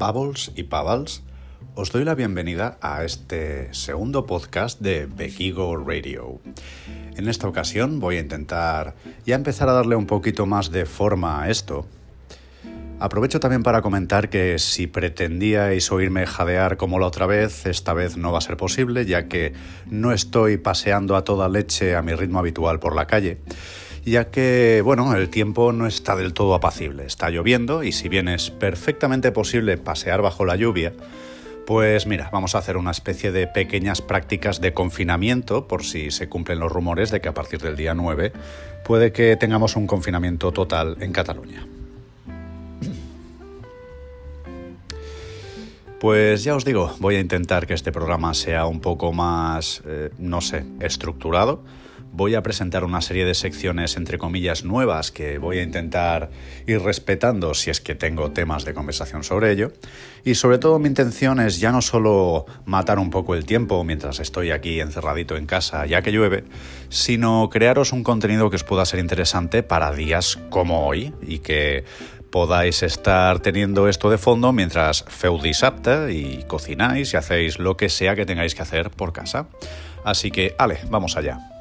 Bubbles y Pavals, os doy la bienvenida a este segundo podcast de Bequigo Radio. En esta ocasión voy a intentar ya empezar a darle un poquito más de forma a esto. Aprovecho también para comentar que si pretendíais oírme jadear como la otra vez, esta vez no va a ser posible, ya que no estoy paseando a toda leche a mi ritmo habitual por la calle ya que, bueno, el tiempo no está del todo apacible. Está lloviendo y si bien es perfectamente posible pasear bajo la lluvia, pues mira, vamos a hacer una especie de pequeñas prácticas de confinamiento por si se cumplen los rumores de que a partir del día 9 puede que tengamos un confinamiento total en Cataluña. Pues ya os digo, voy a intentar que este programa sea un poco más, eh, no sé, estructurado voy a presentar una serie de secciones entre comillas nuevas que voy a intentar ir respetando si es que tengo temas de conversación sobre ello. Y sobre todo mi intención es ya no solo matar un poco el tiempo mientras estoy aquí encerradito en casa ya que llueve, sino crearos un contenido que os pueda ser interesante para días como hoy y que podáis estar teniendo esto de fondo mientras feudis apta y cocináis y hacéis lo que sea que tengáis que hacer por casa. Así que, ale, vamos allá.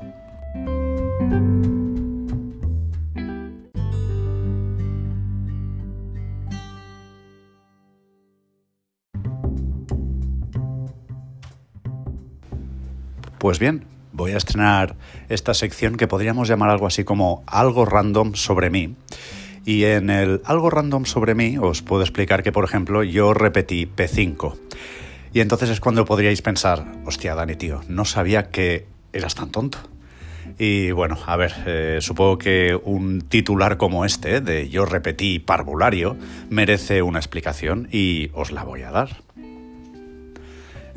Pues bien, voy a estrenar esta sección que podríamos llamar algo así como algo random sobre mí. Y en el algo random sobre mí os puedo explicar que, por ejemplo, yo repetí P5. Y entonces es cuando podríais pensar, hostia, Dani, tío, no sabía que eras tan tonto. Y bueno, a ver, eh, supongo que un titular como este, de yo repetí parvulario, merece una explicación y os la voy a dar.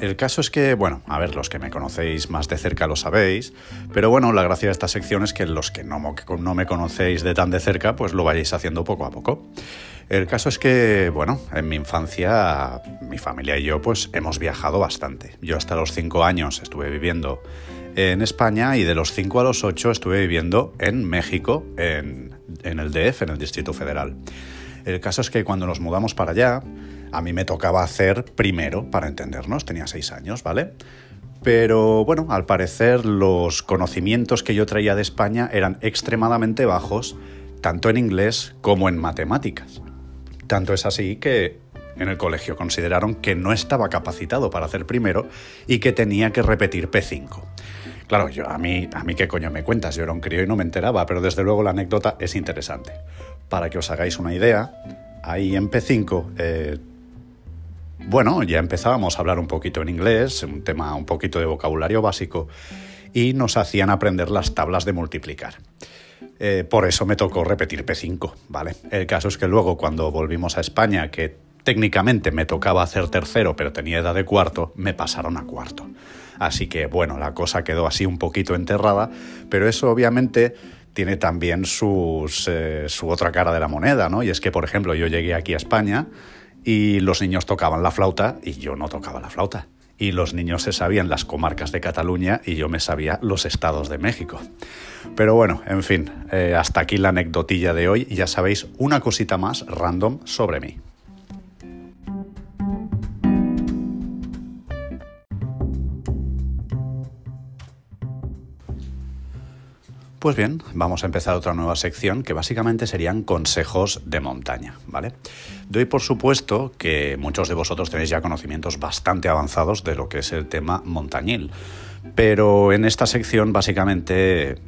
El caso es que, bueno, a ver, los que me conocéis más de cerca lo sabéis, pero bueno, la gracia de esta sección es que los que no, me conocéis de tan de cerca, pues lo vayáis haciendo poco a poco. El caso es que, bueno, en mi infancia mi familia y yo pues hemos viajado bastante. Yo hasta los 5 años estuve viviendo en España y de los 5 a los 8 estuve viviendo en México, en, en el DF, en el Distrito Federal. El caso es que cuando nos mudamos para allá, a mí me tocaba hacer primero, para entendernos, tenía seis años, ¿vale? Pero bueno, al parecer los conocimientos que yo traía de España eran extremadamente bajos, tanto en inglés como en matemáticas. Tanto es así que en el colegio consideraron que no estaba capacitado para hacer primero y que tenía que repetir P5. Claro, yo a mí, a mí qué coño me cuentas, yo era un crío y no me enteraba, pero desde luego la anécdota es interesante. Para que os hagáis una idea, ahí en P5 bueno, ya empezábamos a hablar un poquito en inglés, un tema un poquito de vocabulario básico, y nos hacían aprender las tablas de multiplicar. Eh, por eso me tocó repetir P5, ¿vale? El caso es que luego cuando volvimos a España, que técnicamente me tocaba hacer tercero, pero tenía edad de cuarto, me pasaron a cuarto. Así que bueno, la cosa quedó así un poquito enterrada, pero eso obviamente tiene también sus, eh, su otra cara de la moneda, ¿no? Y es que, por ejemplo, yo llegué aquí a España y los niños tocaban la flauta y yo no tocaba la flauta. Y los niños se sabían las comarcas de Cataluña y yo me sabía los estados de México. Pero bueno, en fin, eh, hasta aquí la anecdotilla de hoy. Ya sabéis una cosita más random sobre mí. Pues bien, vamos a empezar otra nueva sección que básicamente serían consejos de montaña, ¿vale? Doy por supuesto que muchos de vosotros tenéis ya conocimientos bastante avanzados de lo que es el tema montañil, pero en esta sección básicamente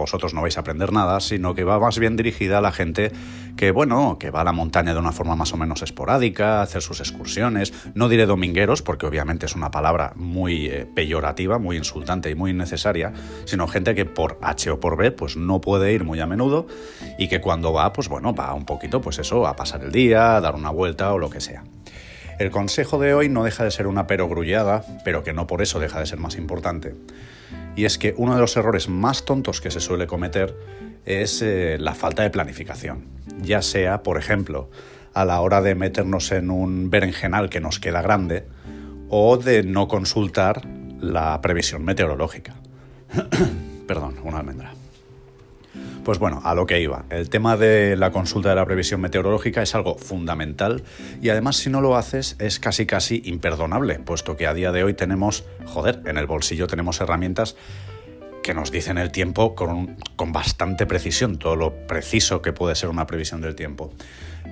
vosotros no vais a aprender nada, sino que va más bien dirigida a la gente que, bueno, que va a la montaña de una forma más o menos esporádica, hacer sus excursiones. No diré domingueros, porque obviamente es una palabra muy eh, peyorativa, muy insultante y muy innecesaria, sino gente que por H o por B, pues no puede ir muy a menudo y que cuando va, pues bueno, va un poquito, pues eso, a pasar el día, a dar una vuelta o lo que sea. El consejo de hoy no deja de ser una perogrullada, pero que no por eso deja de ser más importante y es que uno de los errores más tontos que se suele cometer es eh, la falta de planificación. Ya sea, por ejemplo, a la hora de meternos en un berenjenal que nos queda grande o de no consultar la previsión meteorológica. Perdón, una almendra. Pues bueno, a lo que iba. El tema de la consulta de la previsión meteorológica es algo fundamental y además si no lo haces es casi casi imperdonable, puesto que a día de hoy tenemos, joder, en el bolsillo tenemos herramientas que nos dicen el tiempo con, bastante precisión, todo lo preciso que puede ser una previsión del tiempo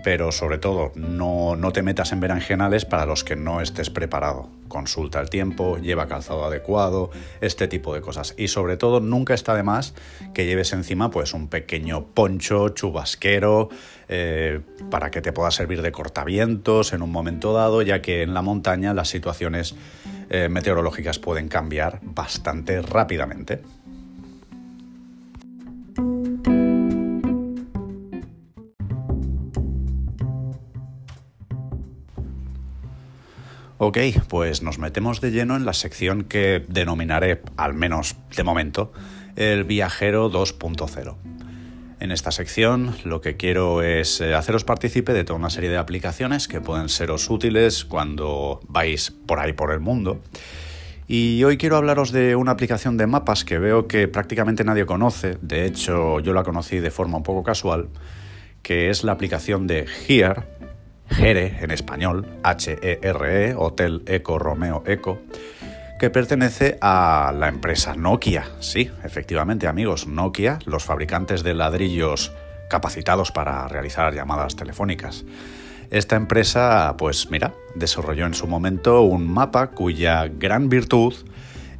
pero sobre todo no, no, te metas en berenjenales para los que no estés preparado. Consulta el tiempo, lleva calzado adecuado, este tipo de cosas. Y sobre todo nunca está de más que lleves encima pues un pequeño poncho chubasquero eh, para que te pueda servir de cortavientos en un momento dado, ya que en la montaña las situaciones eh, meteorológicas pueden cambiar bastante rápidamente. Ok, pues nos metemos de lleno en la sección que denominaré, al menos de momento, el viajero 2.0. En esta sección lo que quiero es eh, haceros partícipe de toda una serie de aplicaciones que pueden seros útiles cuando vais por ahí por el mundo. Y hoy quiero hablaros de una aplicación de mapas que veo que prácticamente nadie conoce, de hecho yo la conocí de forma un poco casual, que es la aplicación de Here, Here en español, H-E-R-E, -E, Hotel Eco Romeo Eco, que pertenece a la empresa Nokia. Sí, efectivamente, amigos, Nokia, los fabricantes de ladrillos capacitados para realizar llamadas telefónicas. Esta empresa, pues mira, desarrolló en su momento un mapa cuya gran virtud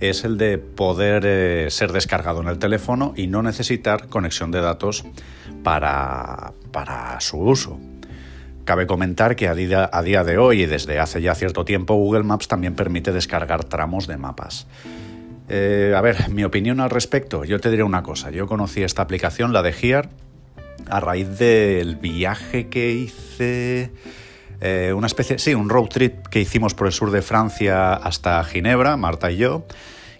es el de poder eh, ser descargado en el teléfono y no necesitar conexión de datos para, para su uso. Cabe comentar que a día, a día, de hoy y desde hace ya cierto tiempo Google Maps también permite descargar tramos de mapas. Eh, a ver, mi opinión al respecto, yo te diré una cosa, yo conocí esta aplicación, la de Here, a raíz del viaje que hice, eh, una especie, sí, un road trip que hicimos por el sur de Francia hasta Ginebra, Marta y yo,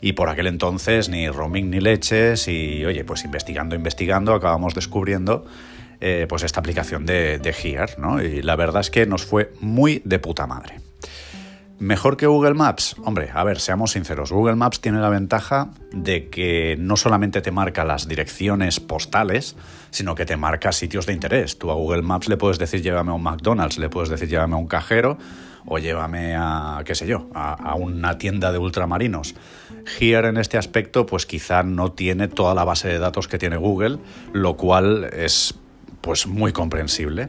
y por aquel entonces ni roaming ni leches y oye, pues investigando, investigando, acabamos descubriendo eh, pues esta aplicación de, de ¿no? Y la verdad es que nos fue muy de puta madre. ¿Mejor que Google Maps? Hombre, a ver, seamos sinceros. Google Maps tiene la ventaja de que no solamente te marca las direcciones postales, sino que te marca sitios de interés. Tú a Google Maps le puedes decir llévame a un McDonald's, le puedes decir llévame a un cajero o llévame a, qué sé yo, a, a una tienda de ultramarinos. Here en este aspecto pues quizá no tiene toda la base de datos que tiene Google, lo cual es pues muy comprensible.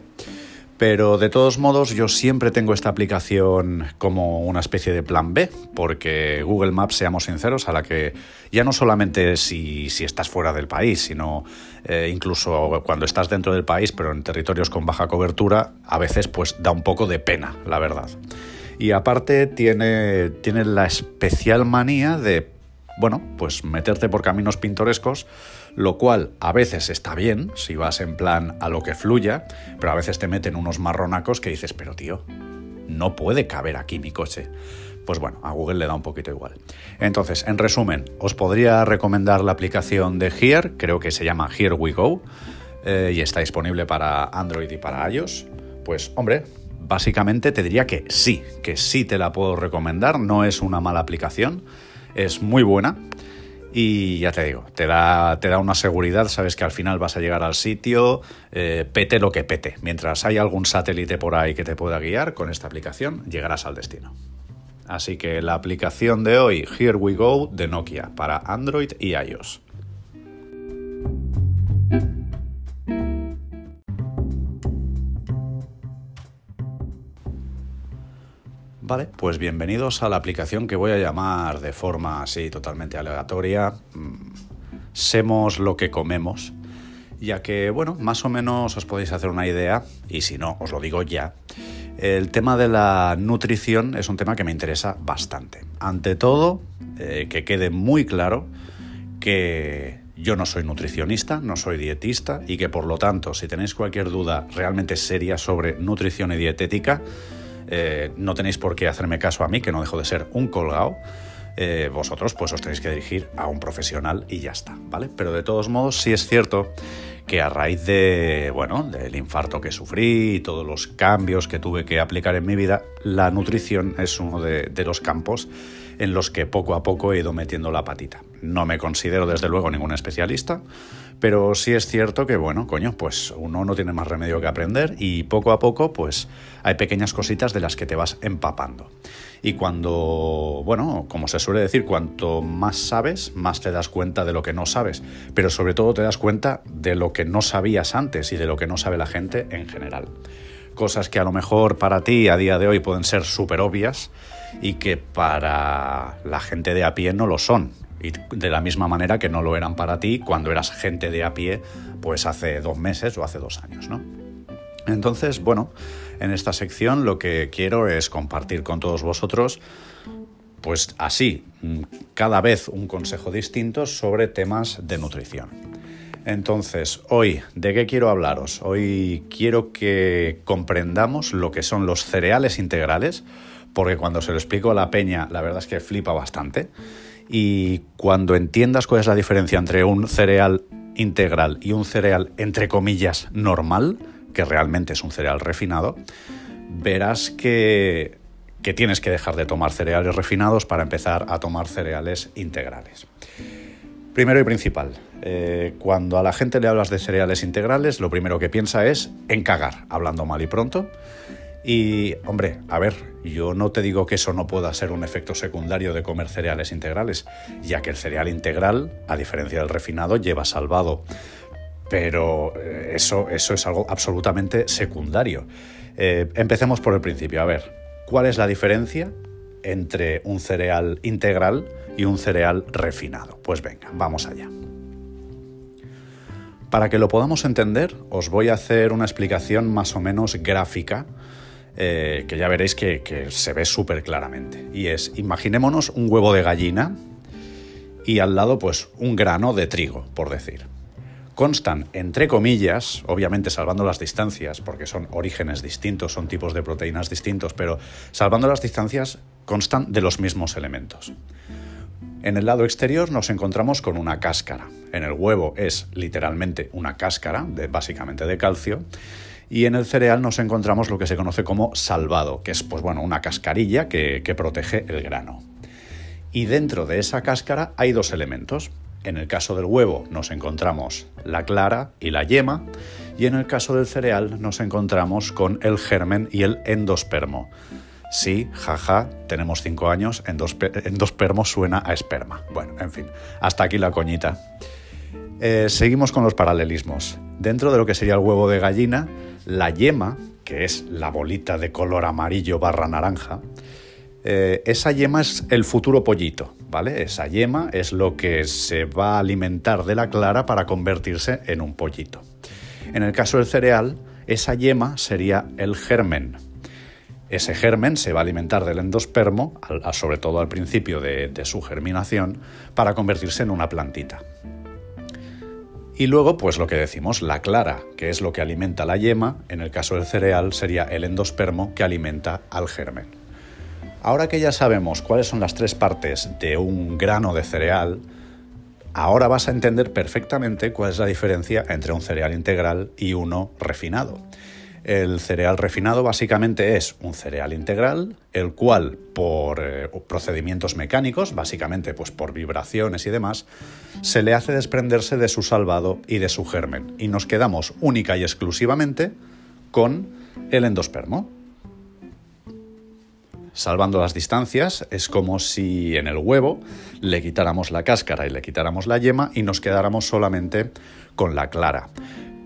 Pero de todos modos yo siempre tengo esta aplicación como una especie de plan B, porque Google Maps, seamos sinceros, a la que ya no solamente si, si estás fuera del país, sino eh, incluso cuando estás dentro del país, pero en territorios con baja cobertura, a veces pues da un poco de pena, la verdad. Y aparte tiene, tiene la especial manía de, bueno, pues meterte por caminos pintorescos lo cual a veces está bien si vas en plan a lo que fluya, pero a veces te meten unos marronacos que dices, pero tío, no puede caber aquí mi coche. Pues bueno, a Google le da un poquito igual. Entonces, en resumen, os podría recomendar la aplicación de Here, creo que se llama Here We Go, eh, y está disponible para Android y para iOS. Pues hombre, básicamente te diría que sí, que sí te la puedo recomendar, no es una mala aplicación, es muy buena. Y ya te digo, te da, te da una seguridad, sabes que al final vas a llegar al sitio, eh, pete lo que pete. Mientras hay algún satélite por ahí que te pueda guiar, con esta aplicación llegarás al destino. Así que la aplicación de hoy, Here We Go, de Nokia, para Android y iOS. Vale, pues bienvenidos a la aplicación que voy a llamar de forma así totalmente aleatoria. Mm, Semos lo que comemos, ya que, bueno, más o menos os podéis hacer una idea, y si no, os lo digo ya. El tema de la nutrición es un tema que me interesa bastante. Ante todo, eh, que quede muy claro que yo no soy nutricionista, no soy dietista y que por lo tanto, si tenéis cualquier duda realmente seria sobre nutrición y dietética, eh, no tenéis por qué hacerme caso a mí, que no dejo de ser un colgado. Eh, vosotros pues os tenéis que dirigir a un profesional y ya está, ¿vale? Pero de todos modos sí es cierto que a raíz de, bueno, del infarto que sufrí y todos los cambios que tuve que aplicar en mi vida, la nutrición es uno de, de los campos en los que poco a poco he ido metiendo la patita. No me considero desde luego ningún especialista, pero sí es cierto que, bueno, coño, pues uno no tiene más remedio que aprender y poco a poco, pues hay pequeñas cositas de las que te vas empapando. Y cuando, bueno, como se suele decir, cuanto más sabes, más te das cuenta de lo que no sabes, pero sobre todo te das cuenta de lo que no sabías antes y de lo que no sabe la gente en general. Cosas que a lo mejor para ti a día de hoy pueden ser súper obvias y que para la gente de a pie no lo son y de la misma manera que no lo eran para ti cuando eras gente de a pie, pues hace dos meses o hace dos años, ¿no? Entonces, bueno, en esta sección lo que quiero es compartir con todos vosotros, pues así, cada vez un consejo distinto sobre temas de nutrición. Entonces, hoy, ¿de qué quiero hablaros? Hoy quiero que comprendamos lo que son los cereales integrales, porque cuando se lo explico a la peña, la verdad es que flipa bastante. Y cuando entiendas cuál es la diferencia entre un cereal integral y un cereal, entre comillas, normal, que realmente es un cereal refinado, verás que, que tienes que dejar de tomar cereales refinados para empezar a tomar cereales integrales. Primero y principal, eh, cuando a la gente le hablas de cereales integrales, lo primero que piensa es en cagar, hablando mal y pronto. Y, hombre, a ver, yo no te digo que eso no pueda ser un efecto secundario de comer cereales integrales, ya que el cereal integral, a diferencia del refinado, lleva salvado. Pero eh, eso, eso es algo absolutamente secundario. Eh, empecemos por el principio. A ver, ¿cuál es la diferencia entre un cereal integral y un cereal refinado? Pues venga, vamos allá. Para que lo podamos entender, os voy a hacer una explicación más o menos gráfica eh, que ya veréis que, se ve súper claramente. Y es, imaginémonos un huevo de gallina y al lado pues un grano de trigo, por decir. Constan, entre comillas, obviamente salvando las distancias, porque son orígenes distintos, son tipos de proteínas distintos, pero salvando las distancias constan de los mismos elementos. En el lado exterior nos encontramos con una cáscara. En el huevo es literalmente una cáscara, de, básicamente de calcio, y en el cereal nos encontramos lo que se conoce como salvado, que es pues bueno, una cascarilla que, protege el grano. Y dentro de esa cáscara hay dos elementos. En el caso del huevo nos encontramos la clara y la yema, y en el caso del cereal nos encontramos con el germen y el endospermo. Sí, jaja, tenemos cinco años, endospermo suena a esperma. Bueno, en fin, hasta aquí la coñita. Eh, seguimos con los paralelismos. Dentro de lo que sería el huevo de gallina, la yema, que es la bolita de color amarillo barra naranja, eh, esa yema es el futuro pollito, ¿vale? Esa yema es lo que se va a alimentar de la clara para convertirse en un pollito. En el caso del cereal, esa yema sería el germen. Ese germen se va a alimentar del endospermo, sobre todo al principio de su germinación, para convertirse en una plantita. Y luego, pues lo que decimos, la clara, que es lo que alimenta la yema, en el caso del cereal sería el endospermo que alimenta al germen. Ahora que ya sabemos cuáles son las tres partes de un grano de cereal, ahora vas a entender perfectamente cuál es la diferencia entre un cereal integral y uno refinado. El cereal refinado básicamente es un cereal integral, el cual por eh, procedimientos mecánicos, básicamente pues por vibraciones y demás, se le hace desprenderse de su salvado y de su germen. Y nos quedamos única y exclusivamente con el endospermo. Salvando las distancias, es como si en el huevo le quitáramos la cáscara y le quitáramos la yema y nos quedáramos solamente con la clara.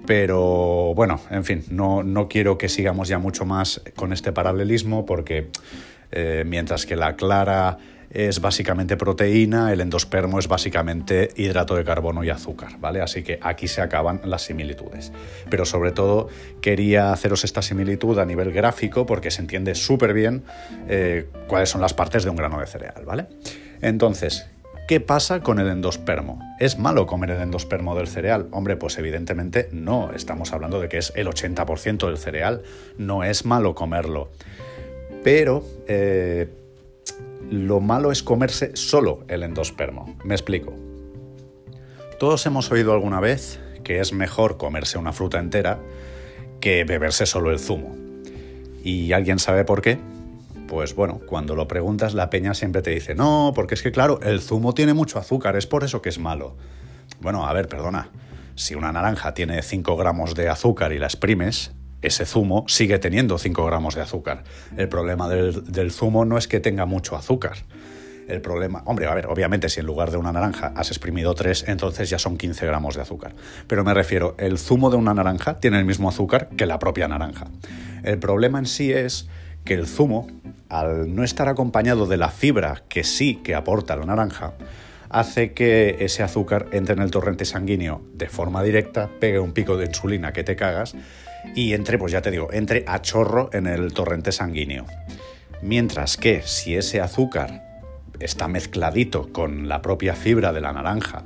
Pero bueno, en fin, no, no quiero que sigamos ya mucho más con este paralelismo porque eh, mientras que la clara es básicamente proteína, el endospermo es básicamente hidrato de carbono y azúcar, ¿vale? Así que aquí se acaban las similitudes. Pero sobre todo quería haceros esta similitud a nivel gráfico porque se entiende súper bien eh, cuáles son las partes de un grano de cereal, ¿vale? Entonces, ¿Qué pasa con el endospermo? ¿Es malo comer el endospermo del cereal? Hombre, pues evidentemente no. Estamos hablando de que es el 80% del cereal. No es malo comerlo. Pero eh, lo malo es comerse solo el endospermo. Me explico. Todos hemos oído alguna vez que es mejor comerse una fruta entera que beberse solo el zumo. ¿Y alguien sabe por qué? Pues bueno, cuando lo preguntas la peña siempre te dice, no, porque es que claro, el zumo tiene mucho azúcar, es por eso que es malo. Bueno, a ver, perdona, si una naranja tiene 5 gramos de azúcar y la exprimes, ese zumo sigue teniendo 5 gramos de azúcar. El problema del, zumo no es que tenga mucho azúcar. El problema, hombre, a ver, obviamente si en lugar de una naranja has exprimido 3, entonces ya son 15 gramos de azúcar. Pero me refiero, el zumo de una naranja tiene el mismo azúcar que la propia naranja. El problema en sí es que el zumo, al no estar acompañado de la fibra que sí que aporta la naranja, hace que ese azúcar entre en el torrente sanguíneo de forma directa, pegue un pico de insulina que te cagas y entre, pues ya te digo, entre a chorro en el torrente sanguíneo. Mientras que si ese azúcar está mezcladito con la propia fibra de la naranja,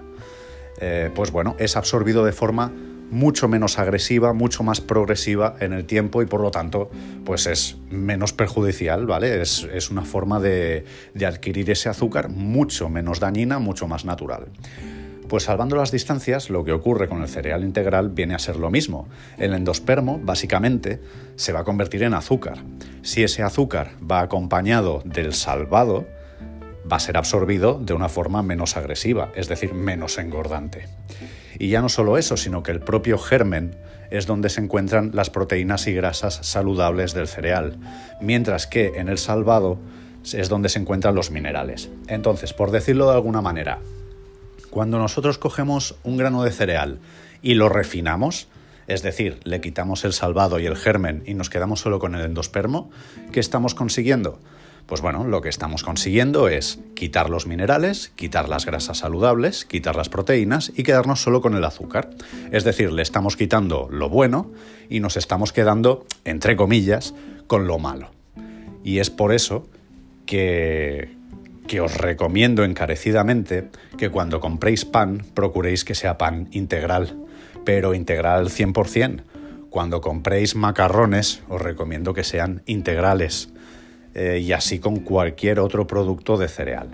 eh, pues bueno, es absorbido de forma mucho menos agresiva, mucho más progresiva en el tiempo y por lo tanto pues es menos perjudicial, ¿vale? Es, es una forma de, de adquirir ese azúcar mucho menos dañina, mucho más natural. Pues salvando las distancias, lo que ocurre con el cereal integral viene a ser lo mismo. El endospermo, básicamente, se va a convertir en azúcar. Si ese azúcar va acompañado del salvado, va a ser absorbido de una forma menos agresiva, es decir, menos engordante. Y ya no solo eso, sino que el propio germen es donde se encuentran las proteínas y grasas saludables del cereal, mientras que en el salvado es donde se encuentran los minerales. Entonces, por decirlo de alguna manera, cuando nosotros cogemos un grano de cereal y lo refinamos, es decir, le quitamos el salvado y el germen y nos quedamos solo con el endospermo, ¿qué estamos consiguiendo? Pues bueno, lo que estamos consiguiendo es quitar los minerales, quitar las grasas saludables, quitar las proteínas y quedarnos solo con el azúcar. Es decir, le estamos quitando lo bueno y nos estamos quedando, entre comillas, con lo malo. Y es por eso que, os recomiendo encarecidamente que cuando compréis pan procuréis que sea pan integral, pero integral 100%. Cuando compréis macarrones os recomiendo que sean integrales eh, y así con cualquier otro producto de cereal.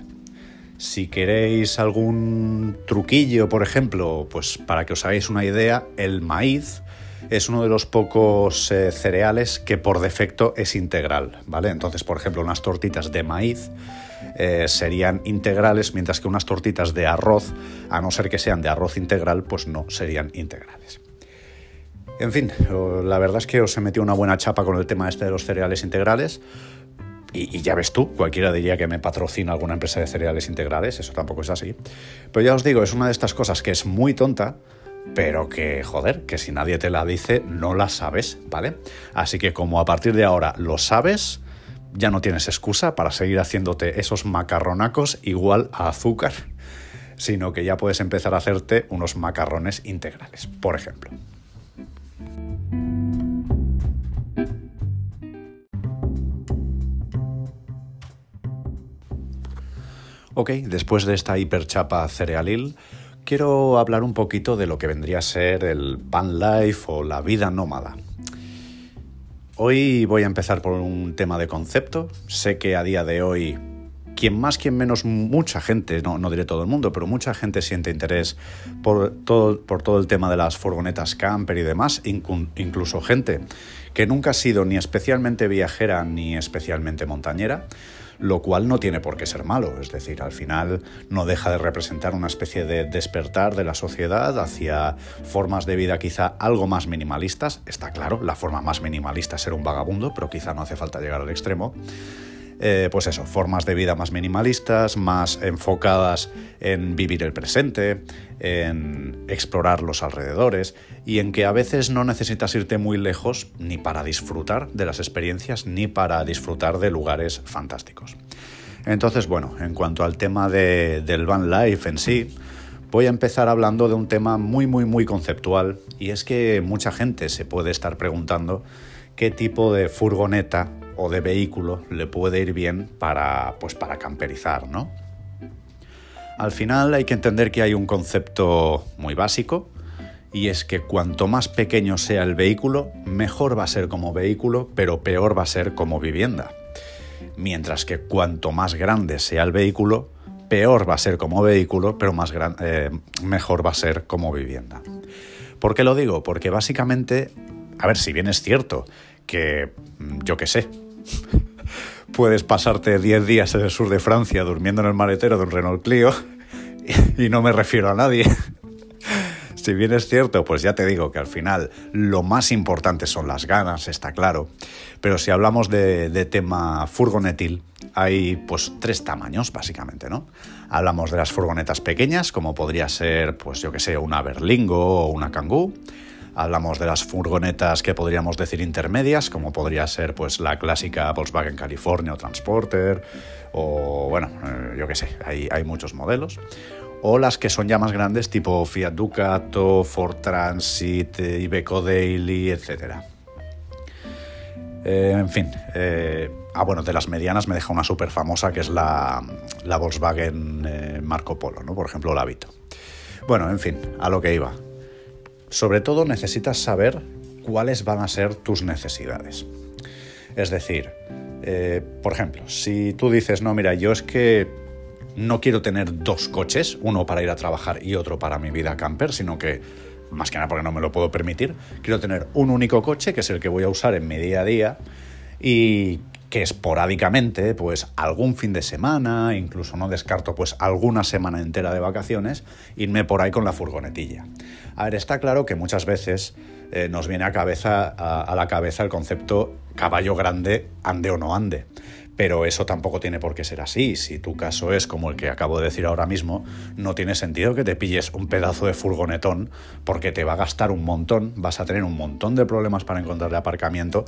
Si queréis algún truquillo, por ejemplo, pues para que os hagáis una idea, el maíz es uno de los pocos eh, cereales que por defecto es integral, ¿vale? Entonces, por ejemplo, unas tortitas de maíz eh, serían integrales, mientras que unas tortitas de arroz, a no ser que sean de arroz integral, pues no serían integrales. En fin, la verdad es que os he metido una buena chapa con el tema este de los cereales integrales. Y, ya ves tú, cualquiera diría que me patrocina alguna empresa de cereales integrales, eso tampoco es así. Pero ya os digo, es una de estas cosas que es muy tonta, pero que, joder, que si nadie te la dice, no la sabes, ¿vale? Así que como a partir de ahora lo sabes, ya no tienes excusa para seguir haciéndote esos macarronacos igual a azúcar, sino que ya puedes empezar a hacerte unos macarrones integrales, por ejemplo. Ok, después de esta hiperchapa cerealil, quiero hablar un poquito de lo que vendría a ser el van life o la vida nómada. Hoy voy a empezar por un tema de concepto. Sé que a día de hoy, quien más, quien menos, mucha gente, no, no diré todo el mundo, pero mucha gente siente interés por todo, por todo el tema de las furgonetas camper y demás, incluso gente que nunca ha sido ni especialmente viajera ni especialmente montañera lo cual no tiene por qué ser malo, es decir, al final no deja de representar una especie de despertar de la sociedad hacia formas de vida quizá algo más minimalistas, está claro, la forma más minimalista es ser un vagabundo, pero quizá no hace falta llegar al extremo. Eh, pues eso, formas de vida más minimalistas, más enfocadas en vivir el presente, en explorar los alrededores y en que a veces no necesitas irte muy lejos ni para disfrutar de las experiencias ni para disfrutar de lugares fantásticos. Entonces, bueno, en cuanto al tema del van life en sí, voy a empezar hablando de un tema muy, muy, muy conceptual y es que mucha gente se puede estar preguntando qué tipo de furgoneta o de vehículo le puede ir bien para, pues, para camperizar, ¿no? Al final hay que entender que hay un concepto muy básico y es que cuanto más pequeño sea el vehículo, mejor va a ser como vehículo, pero peor va a ser como vivienda. Mientras que cuanto más grande sea el vehículo, peor va a ser como vehículo, pero más eh, mejor va a ser como vivienda. ¿Por qué lo digo? Porque básicamente, a ver, si bien es cierto que, yo qué sé, puedes pasarte 10 días en el sur de Francia durmiendo en el maletero de un Renault Clio y no me refiero a nadie. Si bien es cierto, pues ya te digo que al final lo más importante son las ganas, está claro. Pero si hablamos de, de, tema furgonetil, hay pues tres tamaños básicamente, ¿no? Hablamos de las furgonetas pequeñas, como podría ser, pues yo que sé, una Berlingo o una Kangoo. Hablamos de las furgonetas que podríamos decir intermedias, como podría ser pues la clásica Volkswagen California o Transporter, o bueno, eh, yo qué sé, hay, hay muchos modelos o las que son ya más grandes tipo Fiat Ducato, Ford Transit, eh, Iveco Daily, etc. Eh, en fin, eh, ah bueno, de las medianas me deja una súper famosa que es la, la Volkswagen eh, Marco Polo, ¿no? por ejemplo la Vito. Bueno, en fin, a lo que iba. Sobre todo necesitas saber cuáles van a ser tus necesidades. Es decir, por ejemplo, si tú dices, no, mira, yo es que no quiero tener dos coches, uno para ir a trabajar y otro para mi vida camper, sino que, más que nada porque no me lo puedo permitir, quiero tener un único coche, que es el que voy a usar en mi día a día, y que esporádicamente, pues algún fin de semana, incluso no descarto pues alguna semana entera de vacaciones, irme por ahí con la furgonetilla. A ver, está claro que muchas veces eh, nos viene a, cabeza, a, a la cabeza el concepto caballo grande, ande o no ande. Pero eso tampoco tiene por qué ser así. Si tu caso es como el que acabo de decir ahora mismo, no tiene sentido que te pilles un pedazo de furgonetón porque te va a gastar un montón, vas a tener un montón de problemas para encontrarle aparcamiento.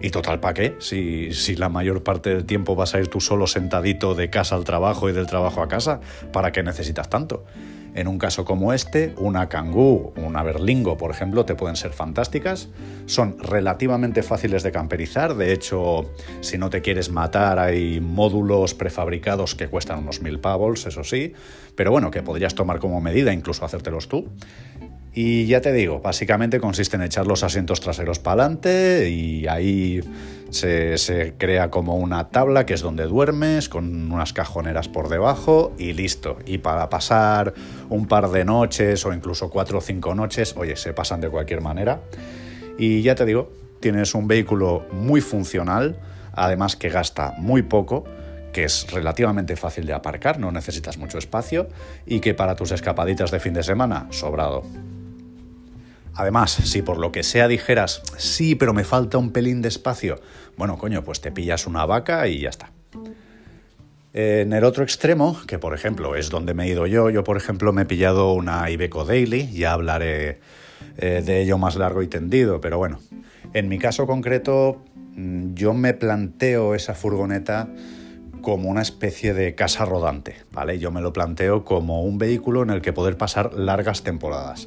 Y total, ¿para qué? Si, si la mayor parte del tiempo vas a ir tú solo sentadito de casa al trabajo y del trabajo a casa, ¿para qué necesitas tanto? En un caso como este, una Kangoo, una Berlingo, por ejemplo, te pueden ser fantásticas. Son relativamente fáciles de camperizar. De hecho, si no te quieres matar, hay módulos prefabricados que cuestan unos mil pavos, eso sí. Pero bueno, que podrías tomar como medida, incluso hacértelos tú. Y ya te digo, básicamente consiste en echar los asientos traseros para adelante y ahí se, crea como una tabla que es donde duermes, con unas cajoneras por debajo y listo. Y para pasar un par de noches o incluso cuatro o cinco noches, oye, se pasan de cualquier manera. Y ya te digo, tienes un vehículo muy funcional, además que gasta muy poco que es relativamente fácil de aparcar, no necesitas mucho espacio y que para tus escapaditas de fin de semana, sobrado. Además, si por lo que sea dijeras, sí, pero me falta un pelín de espacio, bueno, coño, pues te pillas una vaca y ya está. En el otro extremo, que por ejemplo es donde me he ido yo, yo por ejemplo me he pillado una Ibeco Daily, ya hablaré eh, de ello más largo y tendido, pero bueno, en mi caso concreto mm, yo me planteo esa furgoneta como una especie de casa rodante, ¿vale? Yo me lo planteo como un vehículo en el que poder pasar largas temporadas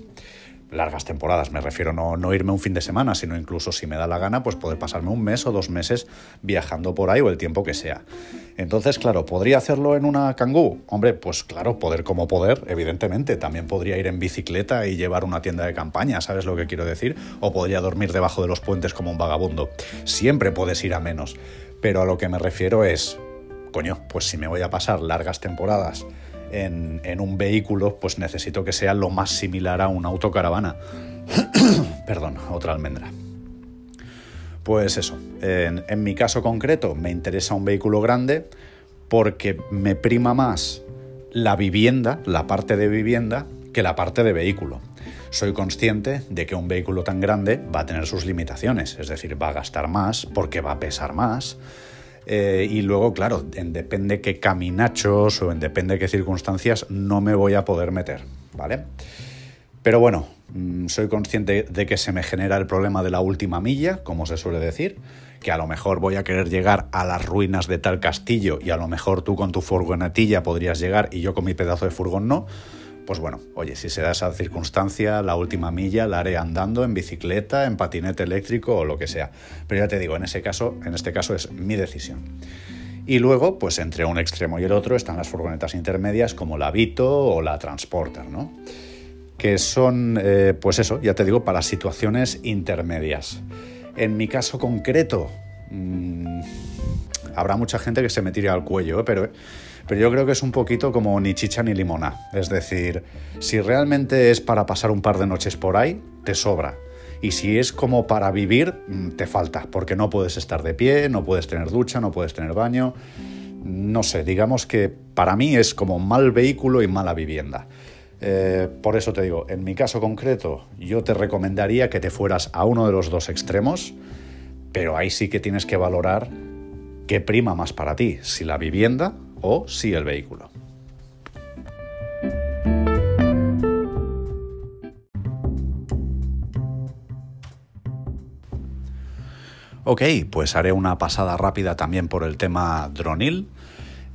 largas temporadas, me refiero no, no irme un fin de semana, sino incluso si me da la gana, pues poder pasarme un mes o dos meses viajando por ahí o el tiempo que sea. Entonces, claro, ¿podría hacerlo en una Kangoo? Hombre, pues claro, poder como poder, evidentemente. También podría ir en bicicleta y llevar una tienda de campaña, ¿sabes lo que quiero decir? O podría dormir debajo de los puentes como un vagabundo. Siempre puedes ir a menos. Pero a lo que me refiero es, coño, pues si me voy a pasar largas temporadas en, un vehículo, pues necesito que sea lo más similar a una autocaravana. Perdón, otra almendra. Pues eso, en, en, mi caso concreto me interesa un vehículo grande porque me prima más la vivienda, la parte de vivienda, que la parte de vehículo. Soy consciente de que un vehículo tan grande va a tener sus limitaciones, es decir, va a gastar más porque va a pesar más, eh, y luego, claro, en depende qué caminachos o en depende qué circunstancias no me voy a poder meter, ¿vale? Pero bueno, mm, soy consciente de que se me genera el problema de la última milla, como se suele decir, que a lo mejor voy a querer llegar a las ruinas de tal castillo y a lo mejor tú con tu furgonetilla podrías llegar y yo con mi pedazo de furgón no pues bueno, oye, si se da esa circunstancia, la última milla la haré andando, en bicicleta, en patinete eléctrico o lo que sea. Pero ya te digo, en ese caso, en este caso es mi decisión. Y luego, pues entre un extremo y el otro están las furgonetas intermedias como la Vito o la Transporter, ¿no? Que son, eh, pues eso, ya te digo, para situaciones intermedias. En mi caso concreto, mmm, habrá mucha gente que se me tire al cuello, ¿eh? pero pero yo creo que es un poquito como ni chicha ni limona. Es decir, si realmente es para pasar un par de noches por ahí, te sobra. Y si es como para vivir, mm, te falta, porque no puedes estar de pie, no puedes tener ducha, no puedes tener baño. No sé, digamos que para mí es como mal vehículo y mala vivienda. Eh, por eso te digo, en mi caso concreto, yo te recomendaría que te fueras a uno de los dos extremos, pero ahí sí que tienes que valorar qué prima más para ti, si la vivienda o si el vehículo. Ok, pues haré una pasada rápida también por el tema dronil.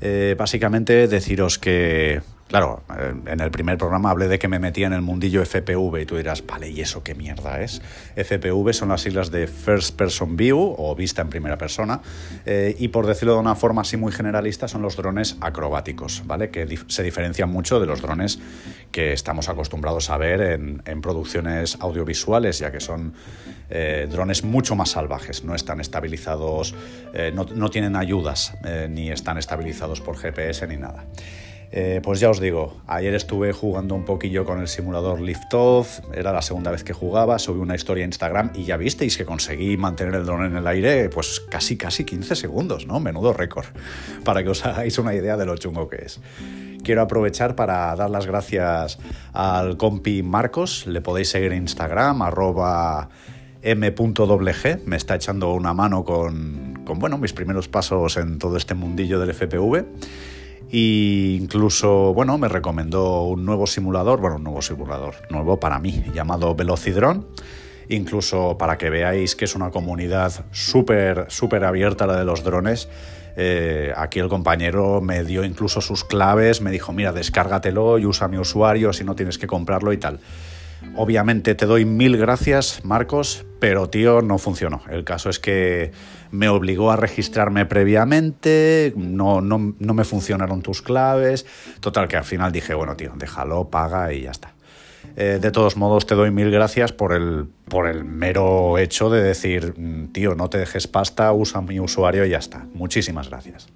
Eh, básicamente deciros que Claro, eh, en el primer programa hablé de que me metía en el mundillo FPV y tú dirás, vale, ¿y eso qué mierda es? FPV son las siglas de First Person View o vista en primera persona eh, y por decirlo de una forma así muy generalista son los drones acrobáticos, ¿vale? Que se diferencian mucho de los drones que estamos acostumbrados a ver en, producciones audiovisuales, ya que son eh, drones mucho más salvajes, no están estabilizados, no, no, tienen ayudas ni están estabilizados por GPS ni nada. Eh, pues ya os digo, ayer estuve jugando un poquillo con el simulador Liftoff, era la segunda vez que jugaba, subí una historia a Instagram y ya visteis que conseguí mantener el dron en el aire pues casi casi 15 segundos, ¿no? Menudo récord, para que os hagáis una idea de lo chungo que es. Quiero aprovechar para dar las gracias al compi Marcos, le podéis seguir en Instagram, arroba m.wg, me está echando una mano con, con bueno, mis primeros pasos en todo este mundillo del FPV. Y incluso, bueno, me recomendó un nuevo simulador, bueno, un nuevo simulador, nuevo para mí, llamado Velocidrón. Incluso para que veáis que es una comunidad súper, súper abierta la de los drones. Eh, aquí el compañero me dio incluso sus claves, me dijo, mira, descárgatelo y usa mi usuario si no tienes que comprarlo y tal. Obviamente te doy mil gracias, Marcos, pero tío, no funcionó. El caso es que me obligó a registrarme previamente, no, no, me funcionaron tus claves. Total, que al final dije, bueno, tío, déjalo, paga y ya está. Eh, de todos modos, te doy mil gracias por el, por el mero hecho de decir, mm, tío, no te dejes pasta, usa mi usuario y ya está. Muchísimas gracias.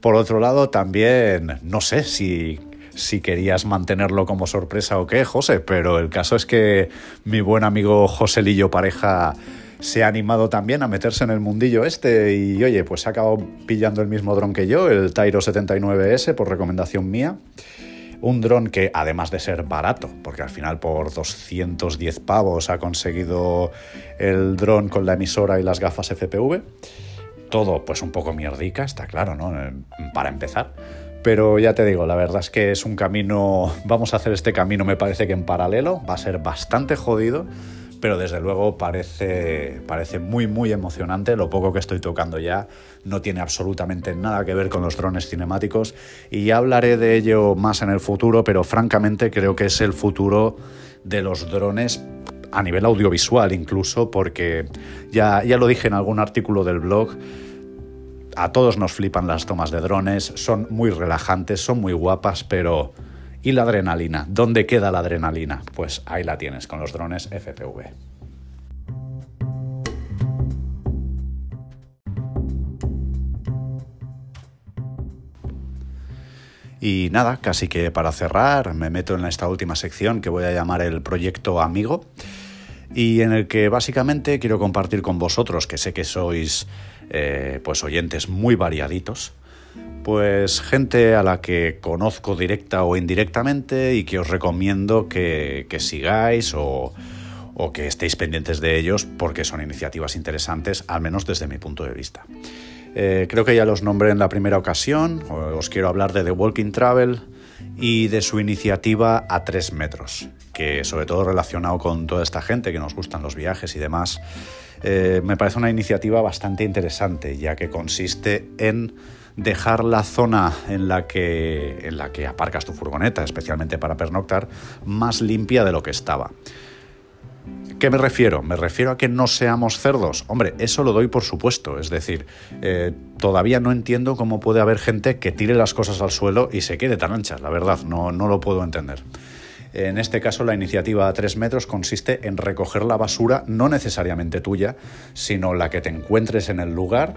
Por otro lado, también, no sé si si querías mantenerlo como sorpresa o qué, José, pero el caso es que mi buen amigo José Lillo Pareja se ha animado también a meterse en el mundillo este y oye, pues se ha acabado pillando el mismo dron que yo, el Tyro 79S por recomendación mía. Un dron que además de ser barato, porque al final por 210 pavos ha conseguido el dron con la emisora y las gafas FPV. Todo pues un poco mierdica, está claro, ¿no? Para empezar pero ya te digo, la verdad es que es un camino, vamos a hacer este camino me parece que en paralelo, va a ser bastante jodido, pero desde luego parece, parece muy muy emocionante, lo poco que estoy tocando ya no tiene absolutamente nada que ver con los drones cinemáticos y hablaré de ello más en el futuro, pero francamente creo que es el futuro de los drones a nivel audiovisual incluso, porque ya, ya lo dije en algún artículo del blog, a todos nos flipan las tomas de drones, son muy relajantes, son muy guapas, pero ¿y la adrenalina? ¿Dónde queda la adrenalina? Pues ahí la tienes con los drones FPV. Y nada, casi que para cerrar me meto en esta última sección que voy a llamar el proyecto amigo y en el que básicamente quiero compartir con vosotros, que sé que sois eh, pues oyentes muy variaditos, pues gente a la que conozco directa o indirectamente y que os recomiendo que, sigáis o, que estéis pendientes de ellos porque son iniciativas interesantes, al menos desde mi punto de vista. Eh, creo que ya los nombré en la primera ocasión, os quiero hablar de The Walking Travel, y de su iniciativa a tres metros, que sobre todo relacionado con toda esta gente que nos gustan los viajes y demás, eh, me parece una iniciativa bastante interesante, ya que consiste en dejar la zona en la, que, en la que aparcas tu furgoneta, especialmente para pernoctar, más limpia de lo que estaba. ¿Qué me refiero? Me refiero a que no seamos cerdos. Hombre, eso lo doy por supuesto. Es decir, eh, todavía no entiendo cómo puede haber gente que tire las cosas al suelo y se quede tan ancha. La verdad, no, no lo puedo entender. En este caso, la iniciativa a 3 metros consiste en recoger la basura no necesariamente tuya, sino la que te encuentres en el lugar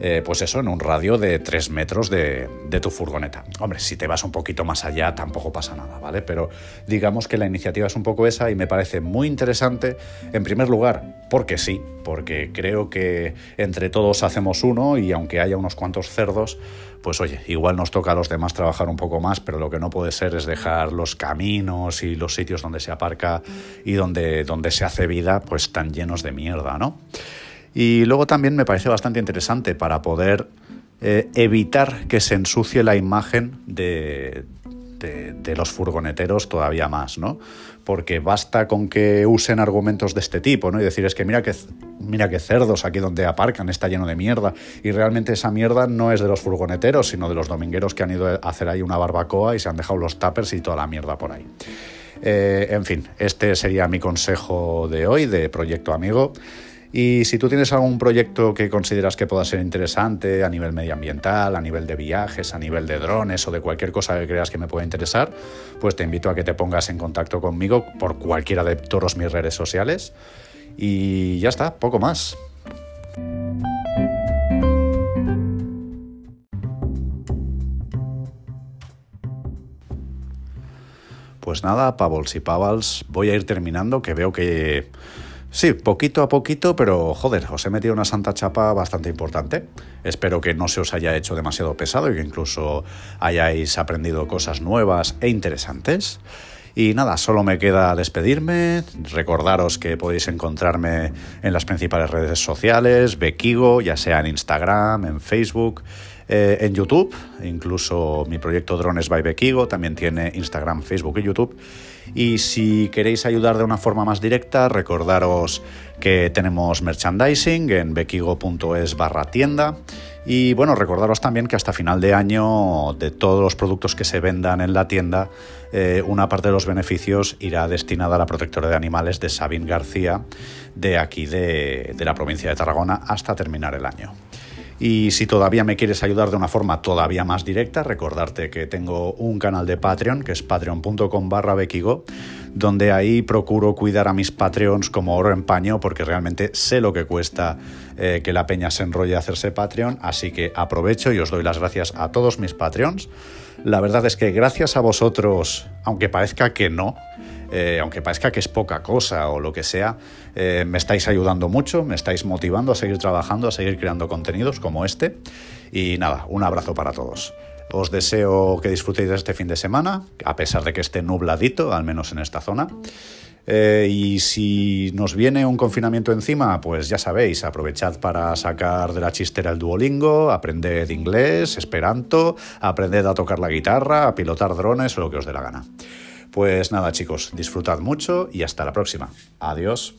eh, pues eso, en un radio de 3 metros de, tu furgoneta. Hombre, si te vas un poquito más allá tampoco pasa nada, ¿vale? Pero digamos que la iniciativa es un poco esa y me parece muy interesante, en primer lugar, porque sí, porque creo que entre todos hacemos uno y aunque haya unos cuantos cerdos, pues oye, igual nos toca a los demás trabajar un poco más, pero lo que no puede ser es dejar los caminos y los sitios donde se aparca y donde, donde se hace vida, pues tan llenos de mierda, ¿no? Y luego también me parece bastante interesante para poder eh, evitar que se ensucie la imagen de, de, los furgoneteros todavía más, ¿no? Porque basta con que usen argumentos de este tipo, ¿no? Y decir, es que mira que, mira que cerdos aquí donde aparcan, está lleno de mierda. Y realmente esa mierda no es de los furgoneteros, sino de los domingueros que han ido a hacer ahí una barbacoa y se han dejado los tuppers y toda la mierda por ahí. Eh, en fin, este sería mi consejo de hoy, de Proyecto Amigo. Y si tú tienes algún proyecto que consideras que pueda ser interesante a nivel medioambiental, a nivel de viajes, a nivel de drones o de cualquier cosa que creas que me pueda interesar, pues te invito a que te pongas en contacto conmigo por cualquiera de todos mis redes sociales. Y ya está, poco más. Pues nada, Pavos y Pavals, voy a ir terminando, que veo que Sí, poquito a poquito, pero joder, os he metido una santa chapa bastante importante. Espero que no se os haya hecho demasiado pesado y que incluso hayáis aprendido cosas nuevas e interesantes. Y nada, solo me queda despedirme, recordaros que podéis encontrarme en las principales redes sociales, Bekigo, ya sea en Instagram, en Facebook, eh, en YouTube, incluso mi proyecto Drones by Bekigo también tiene Instagram, Facebook y YouTube. Y si queréis ayudar de una forma más directa, recordaros que tenemos merchandising en bekigo.es barra tienda. Y bueno, recordaros también que hasta final de año, de todos los productos que se vendan en la tienda, eh, una parte de los beneficios irá destinada a la protectora de animales de Sabine García, de aquí de la provincia de Tarragona, hasta terminar el año. Y si todavía me quieres ayudar de una forma todavía más directa, recordarte que tengo un canal de Patreon, que es patreon.com barra donde ahí procuro cuidar a mis Patreons como oro en paño, porque realmente sé lo que cuesta eh, que la peña se enrolle a hacerse Patreon, así que aprovecho y os doy las gracias a todos mis Patreons. La verdad es que gracias a vosotros, aunque parezca que no, eh, aunque parezca que es poca cosa o lo que sea, eh, me estáis ayudando mucho, me estáis motivando a seguir trabajando, a seguir creando contenidos como este. Y nada, un abrazo para todos. Os deseo que disfrutéis de este fin de semana, a pesar de que esté nubladito, al menos en esta zona. Eh, y si nos viene un confinamiento encima, pues ya sabéis, aprovechad para sacar de la chistera el Duolingo, aprended inglés, esperanto, aprended a tocar la guitarra, a pilotar drones o lo que os dé la gana. Pues nada chicos, disfrutad mucho y hasta la próxima. Adiós.